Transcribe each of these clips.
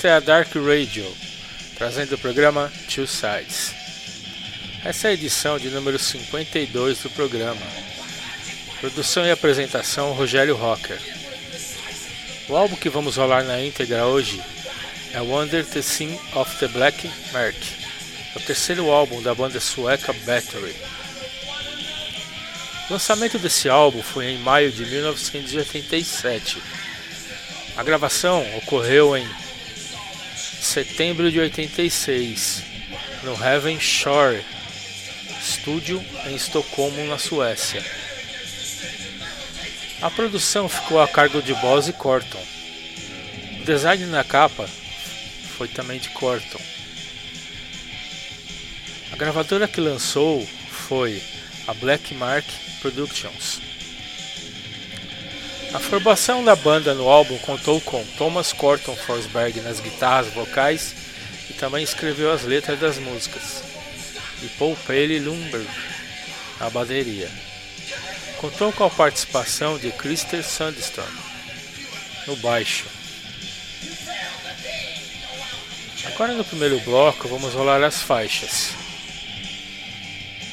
Esta é a Dark Radio, trazendo o programa Two Sides. Essa é a edição de número 52 do programa. Produção e apresentação Rogério Rocker. O álbum que vamos rolar na íntegra hoje é Wonder the Sin of the Black Mark, o terceiro álbum da banda sueca Battery. O lançamento desse álbum foi em maio de 1987. A gravação ocorreu em setembro de 86 no Heaven Shore Studio em Estocolmo, na Suécia. A produção ficou a cargo de Boss e Corton. O design na capa foi também de Corton. A gravadora que lançou foi a Black Mark Productions. A formação da banda no álbum contou com Thomas Corton Forsberg nas guitarras vocais e também escreveu as letras das músicas, e Paul Paley Lumberg na bateria. Contou com a participação de Christer Sandstrom no baixo. Agora no primeiro bloco vamos rolar as faixas.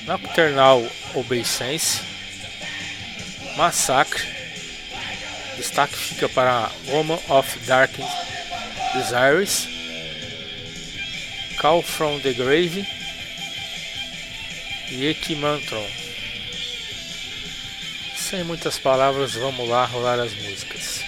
Nocturnal Obeisance Massacre. Destaque fica para Woman of Dark Desires. Call from the Grave e Equimantron. Sem muitas palavras, vamos lá rolar as músicas.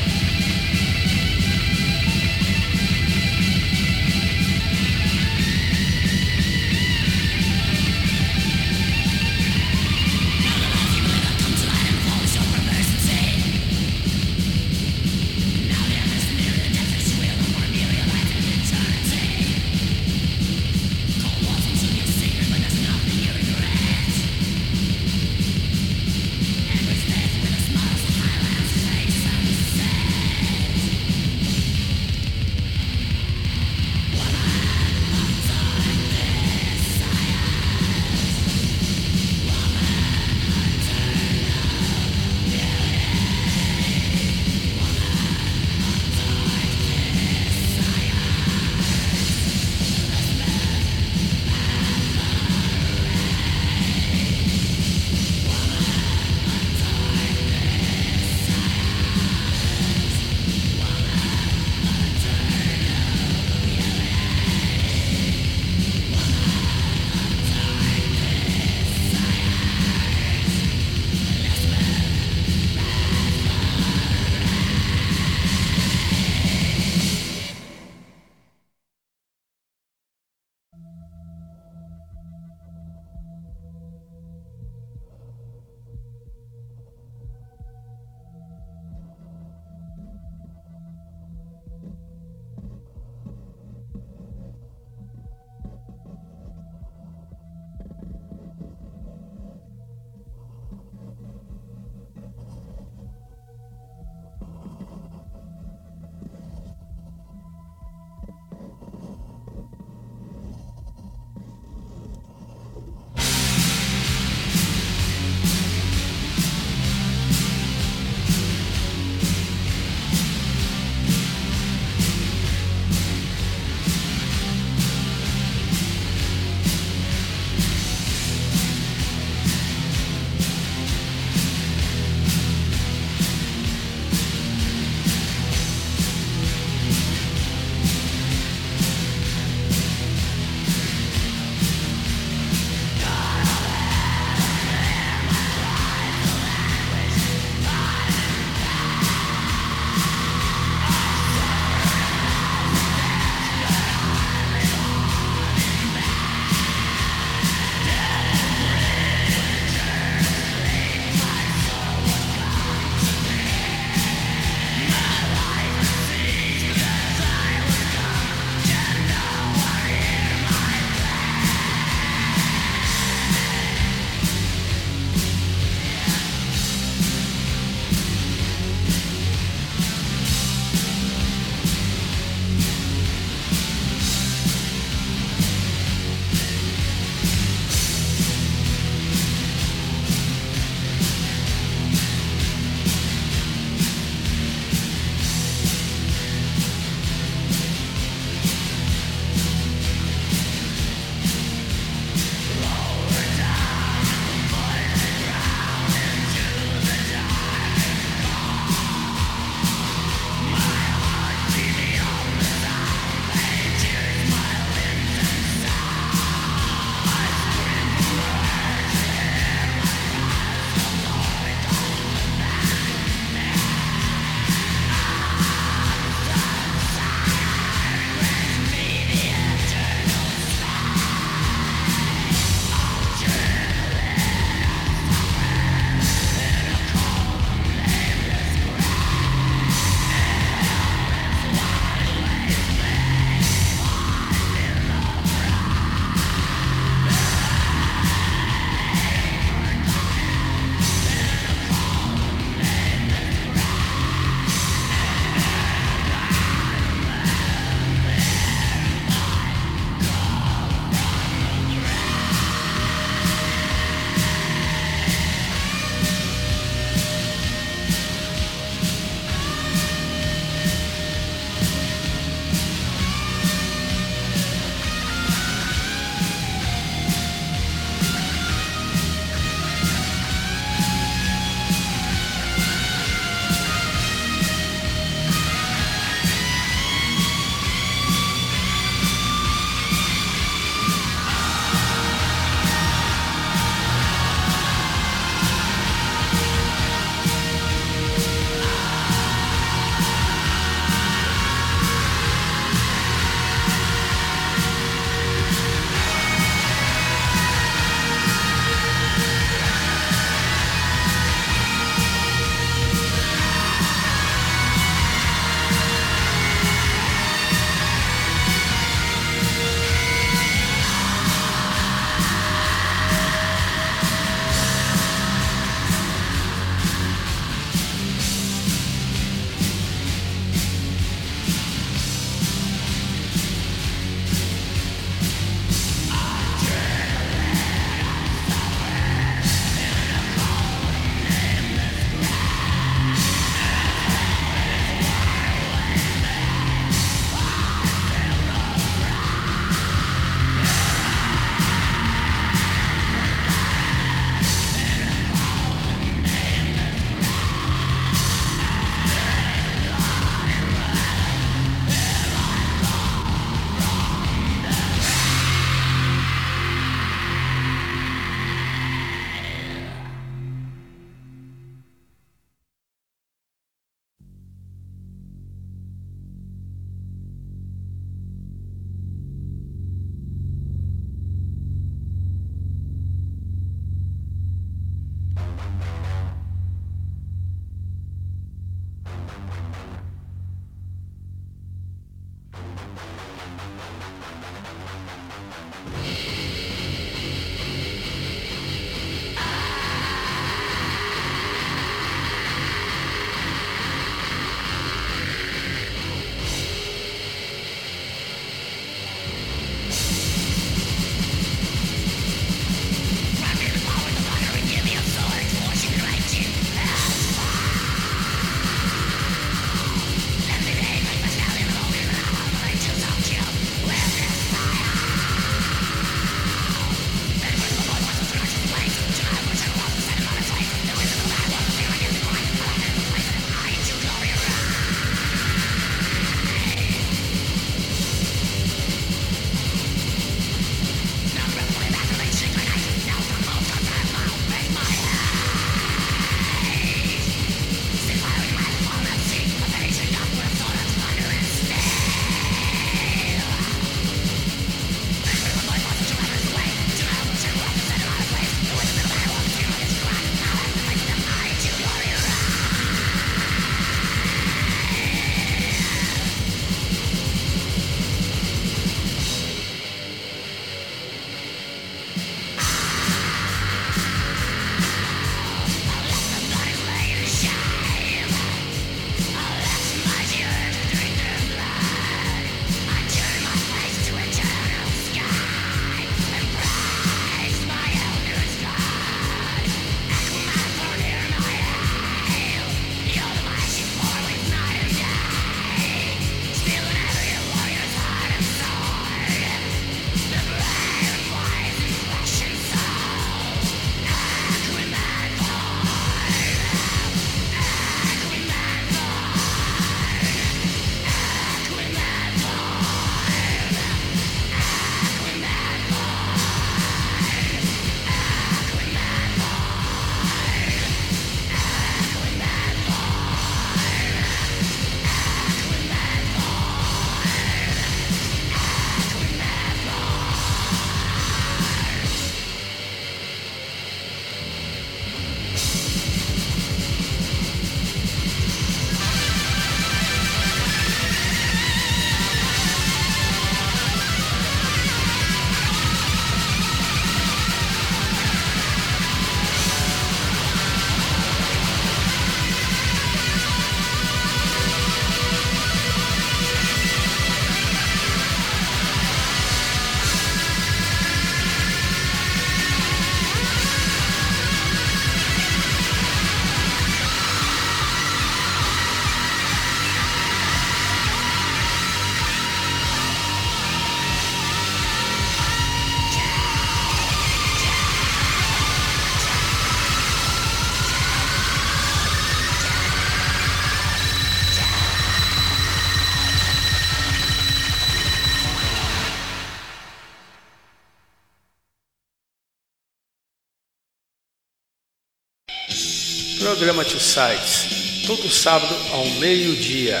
Programa Tio Sites, todo sábado ao meio-dia,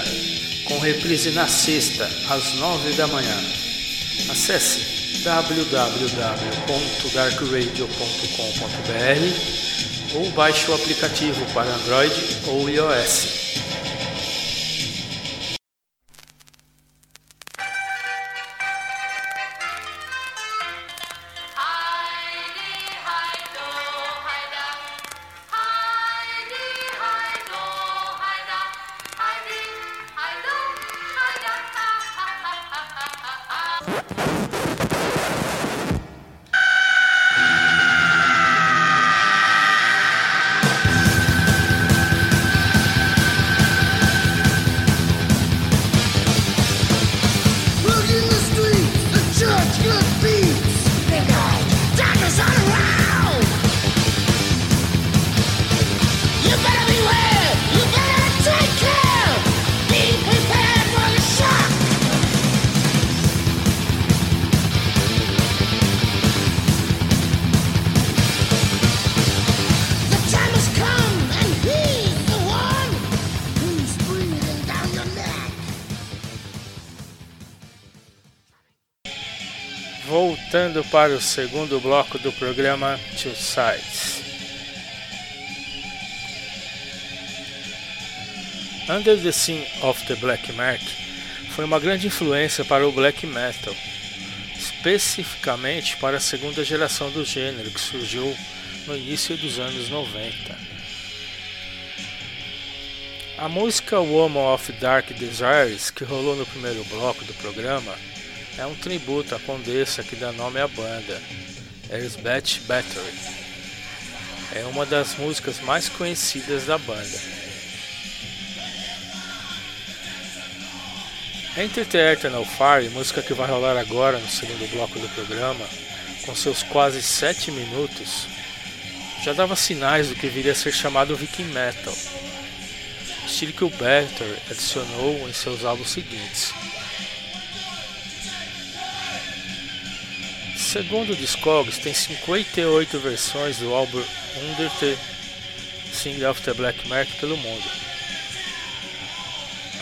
com reprise na sexta, às nove da manhã. Acesse www.darkradio.com.br ou baixe o aplicativo para Android ou iOS. Para o segundo bloco do programa Two Sides. Under the Scene of the Black Mark foi uma grande influência para o black metal, especificamente para a segunda geração do gênero que surgiu no início dos anos 90. A música Woman of Dark Desires, que rolou no primeiro bloco do programa, é um tributo à condessa que dá nome à banda, Elizabeth Battery. É uma das músicas mais conhecidas da banda. Enter the Eternal Fire, música que vai rolar agora no segundo bloco do programa, com seus quase 7 minutos, já dava sinais do que viria a ser chamado Viking Metal, estilo que o Battery adicionou em seus álbuns seguintes. Segundo o Discogs, tem 58 versões do álbum Under the Sing the Black Mark pelo mundo.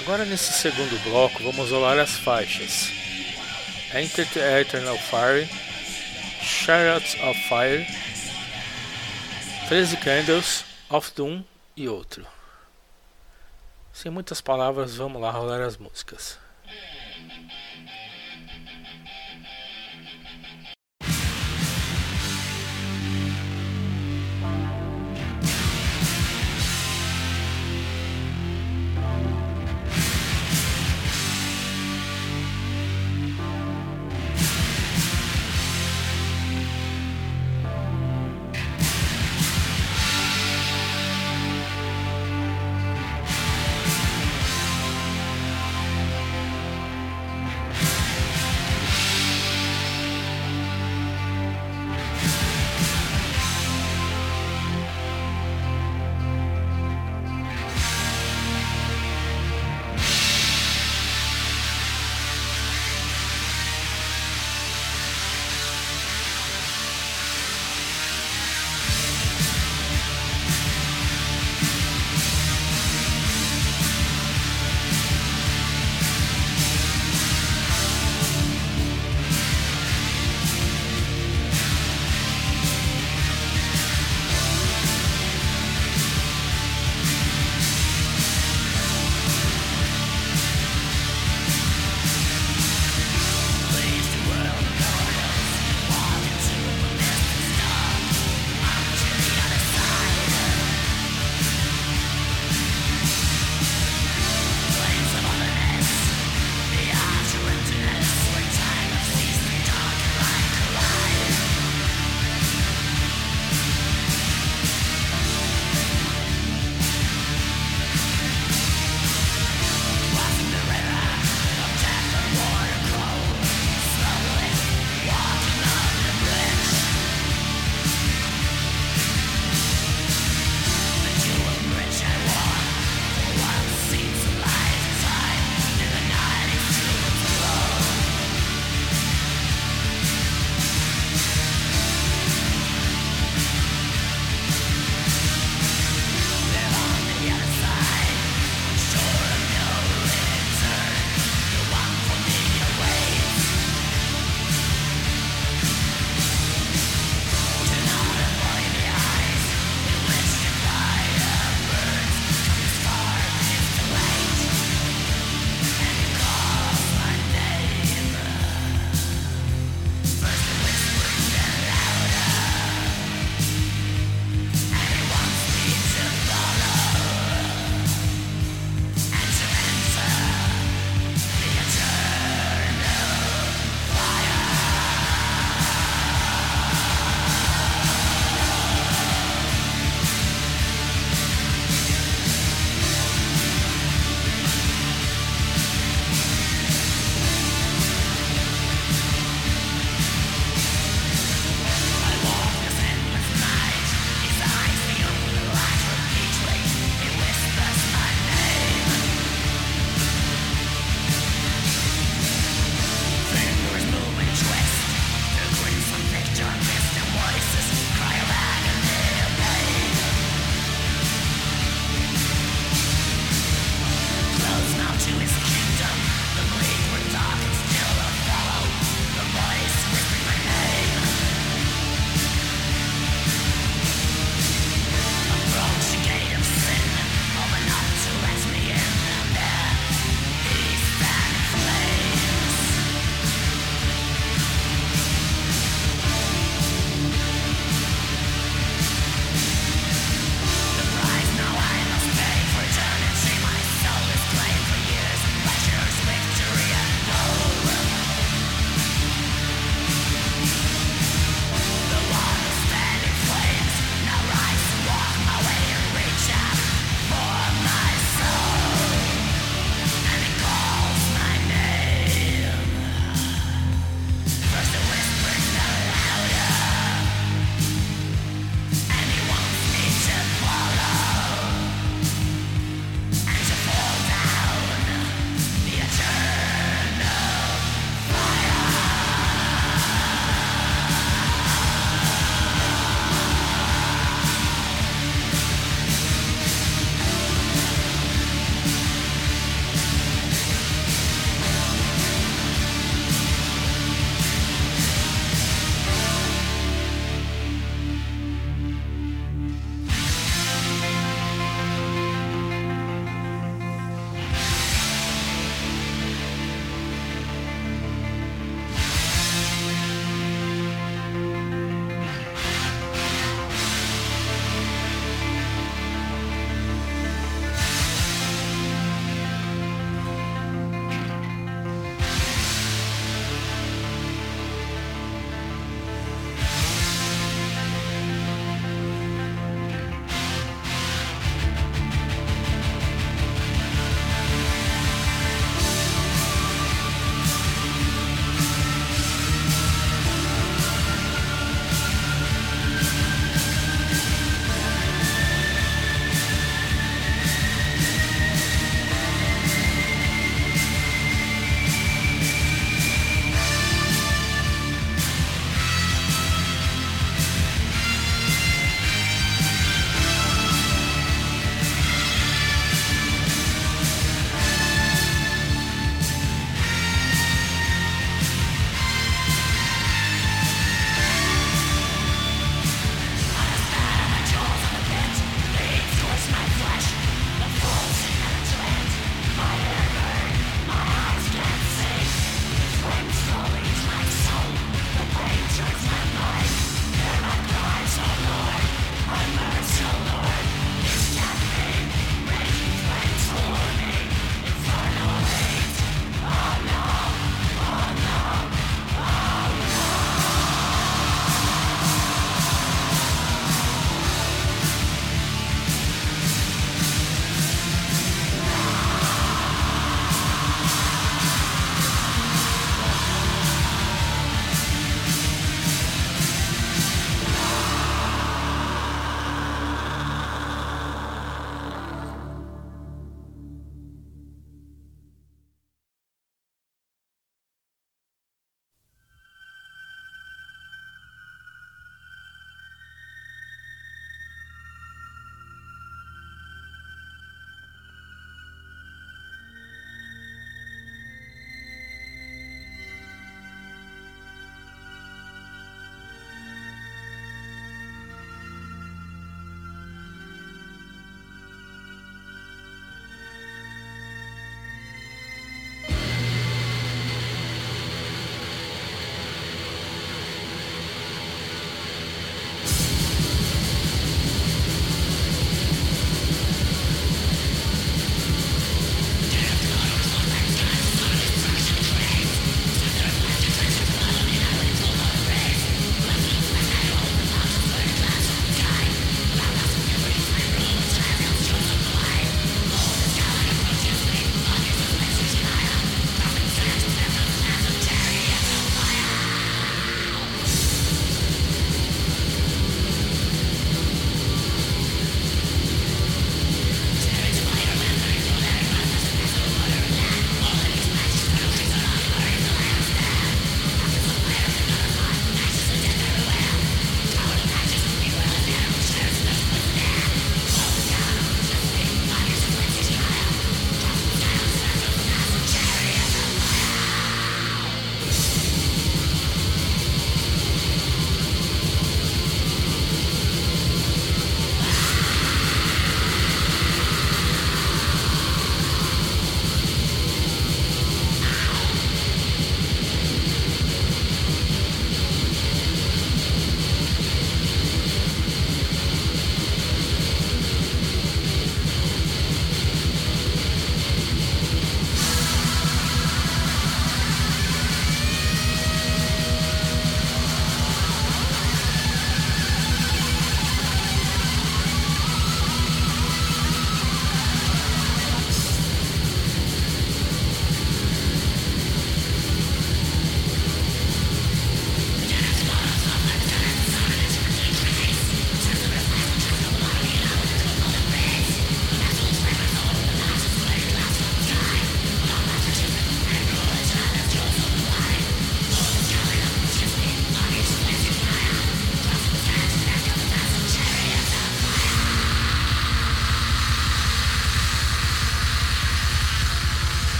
Agora nesse segundo bloco vamos rolar as faixas Enter the Eternal Fire, Chariots of Fire, 13 Candles, of Doom e outro. Sem muitas palavras, vamos lá rolar as músicas.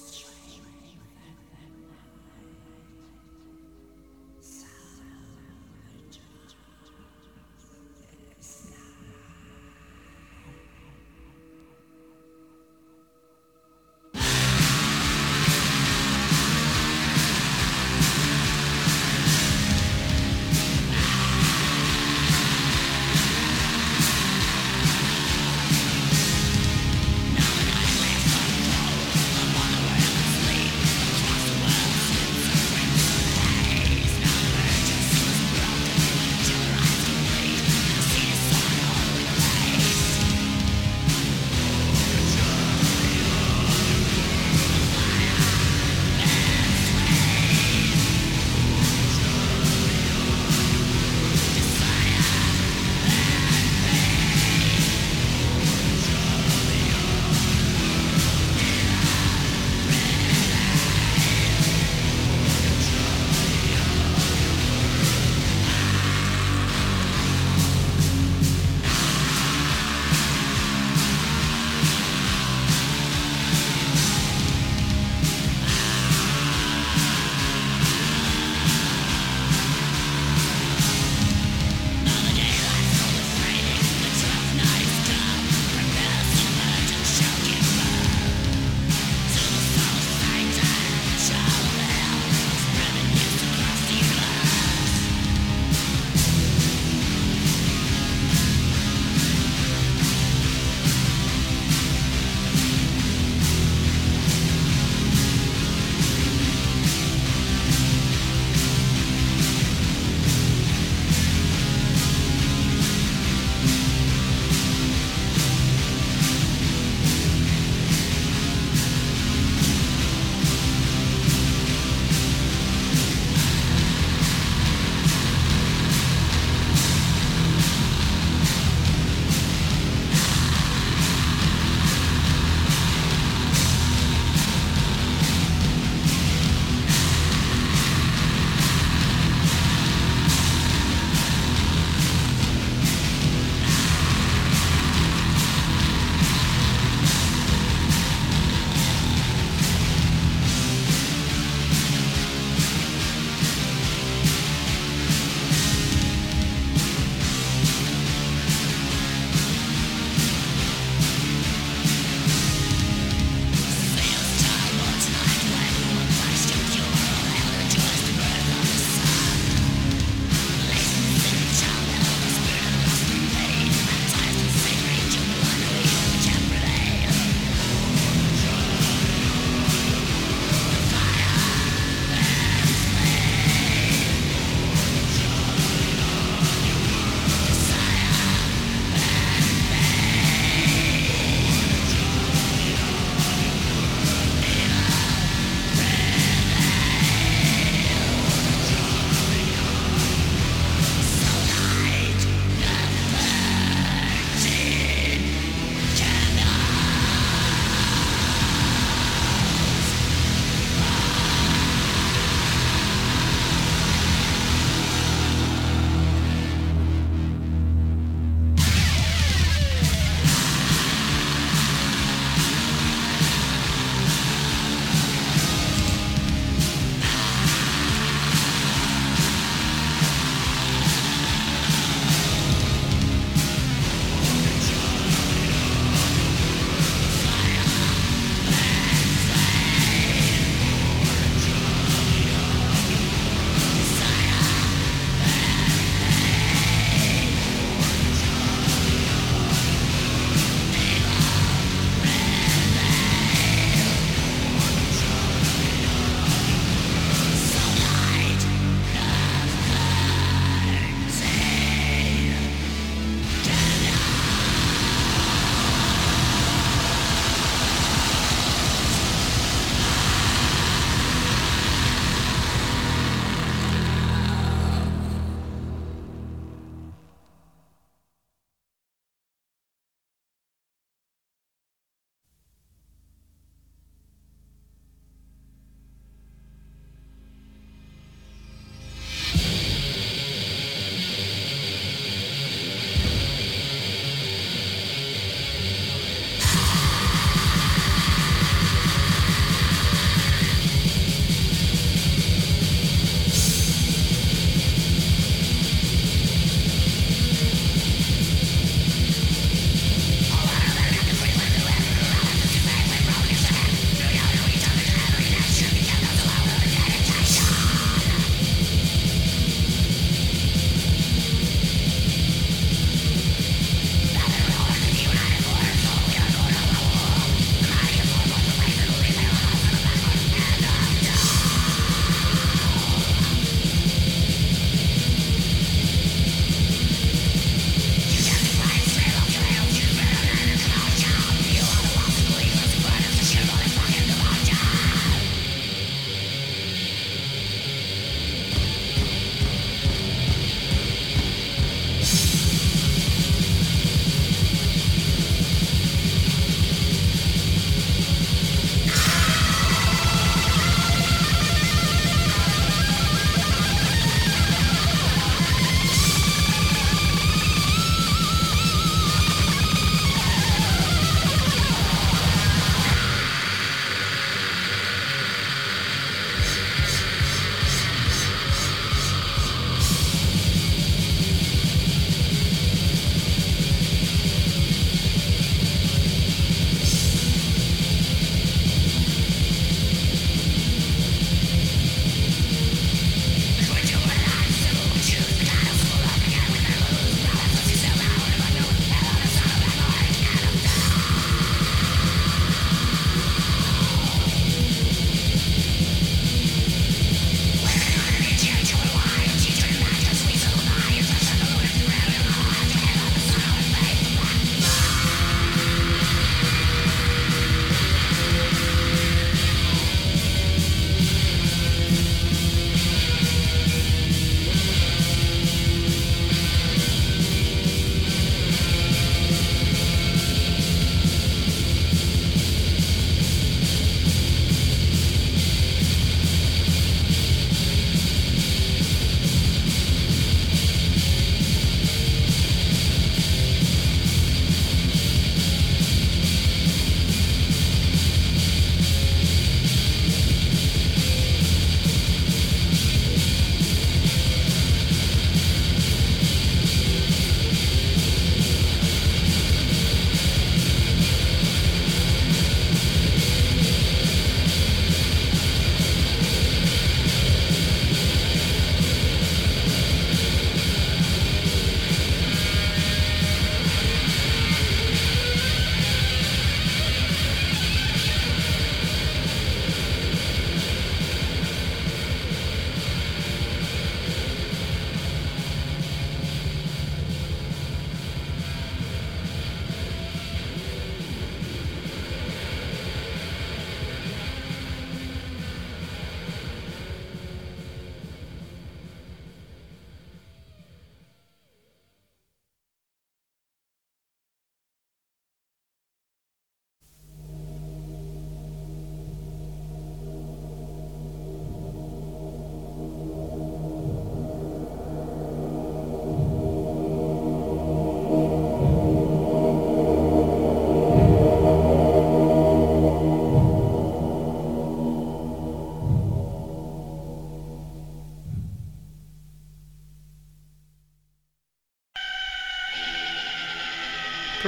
Yeah.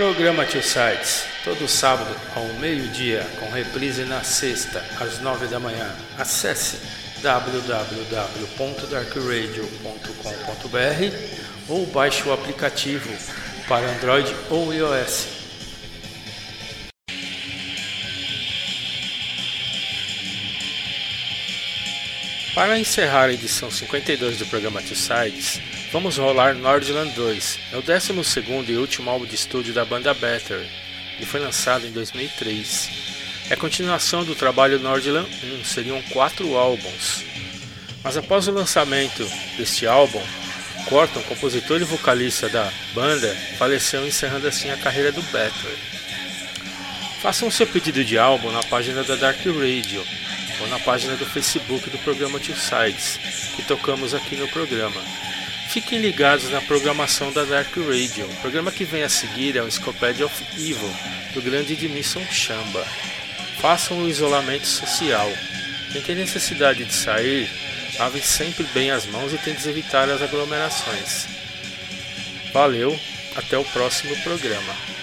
Programa Tio Sites, todo sábado ao meio-dia, com reprise na sexta, às nove da manhã. Acesse www.darkradio.com.br ou baixe o aplicativo para Android ou iOS. Para encerrar a edição 52 do programa Two Sides, vamos rolar Nordland 2. É o 12 e último álbum de estúdio da banda Better, e foi lançado em 2003. É a continuação do trabalho Nordland 1, seriam quatro álbuns. Mas após o lançamento deste álbum, Corton, compositor e vocalista da banda, faleceu encerrando assim a carreira do Better. Façam seu pedido de álbum na página da Dark Radio ou na página do Facebook do programa Two Sides, que tocamos aqui no programa. Fiquem ligados na programação da Dark Radio. O programa que vem a seguir é o Encyclopedia of Evil, do grande Edmilson Chamba. Façam o isolamento social. Quem tem necessidade de sair, lave sempre bem as mãos e tente evitar as aglomerações. Valeu, até o próximo programa.